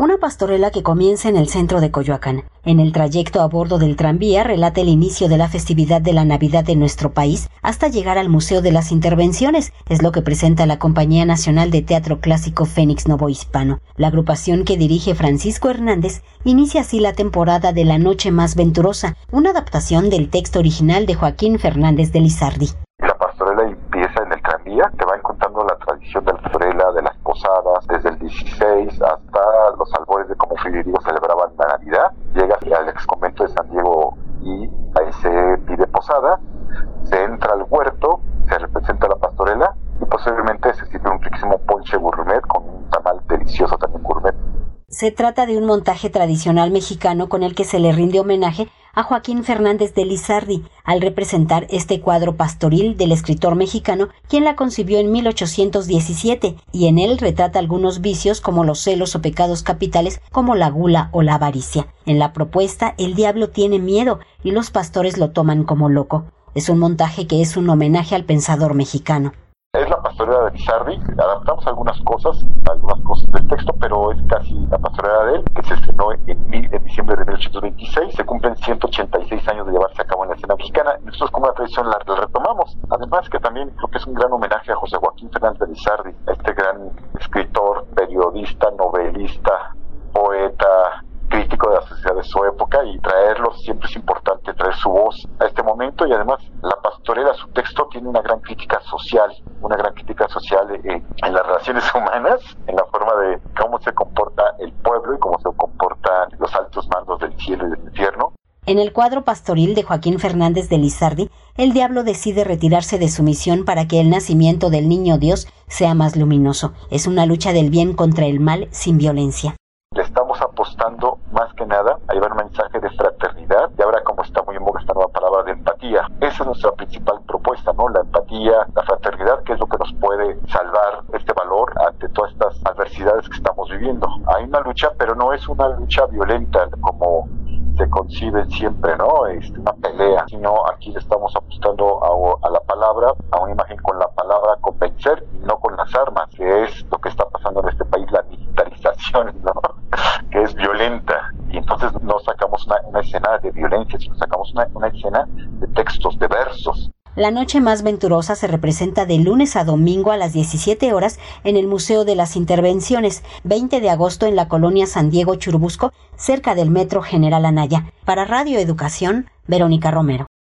Una pastorela que comienza en el centro de Coyoacán. En el trayecto a bordo del tranvía relata el inicio de la festividad de la Navidad de nuestro país hasta llegar al Museo de las Intervenciones, es lo que presenta la Compañía Nacional de Teatro Clásico Fénix Novo Hispano. La agrupación que dirige Francisco Hernández inicia así la temporada de La Noche Más Venturosa, una adaptación del texto original de Joaquín Fernández de Lizardi. La pastorela empieza en el tranvía, te van contando la tradición de la de las posadas, desde el 16 hasta al huerto, se representa la pastorela y posiblemente se sirve un riquísimo ponche gourmet con un tamal delicioso también gourmet. Se trata de un montaje tradicional mexicano con el que se le rinde homenaje a Joaquín Fernández de Lizardi al representar este cuadro pastoril del escritor mexicano, quien la concibió en 1817 y en él retrata algunos vicios como los celos o pecados capitales como la gula o la avaricia. En la propuesta, el diablo tiene miedo y los pastores lo toman como loco. Es un montaje que es un homenaje al pensador mexicano. Es la pastorela de Lizardi, adaptamos algunas cosas, algunas cosas del texto, pero es casi la pastorela de él, que se estrenó en, en diciembre de 1826, se cumplen 186 años de llevarse a cabo en la escena mexicana, nosotros como una tradición la, retomamos, además que también creo que es un gran homenaje a José Joaquín Fernández de Lizardi, este gran escritor, periodista, novelista, de su época y traerlo siempre es importante, traer su voz a este momento y además la pastorela, su texto tiene una gran crítica social, una gran crítica social eh, en las relaciones humanas, en la forma de cómo se comporta el pueblo y cómo se comportan los altos mandos del cielo y del infierno. En el cuadro pastoril de Joaquín Fernández de Lizardi, el diablo decide retirarse de su misión para que el nacimiento del niño Dios sea más luminoso. Es una lucha del bien contra el mal sin violencia le estamos apostando más que nada a llevar un mensaje de fraternidad y ahora como está muy en boga esta nueva palabra de empatía. Esa es nuestra principal propuesta, ¿no? La empatía, la fraternidad, que es lo que nos puede salvar este valor ante todas estas adversidades que estamos viviendo. Hay una lucha, pero no es una lucha violenta como se concibe siempre, ¿no? Es una pelea, sino aquí le estamos apostando a, a la palabra, a una imagen con la palabra convencer y no con las armas, que escena de violencia, sino sacamos una, una escena de textos, de versos. La noche más venturosa se representa de lunes a domingo a las 17 horas en el Museo de las Intervenciones, 20 de agosto en la colonia San Diego Churubusco, cerca del Metro General Anaya. Para Radio Educación, Verónica Romero.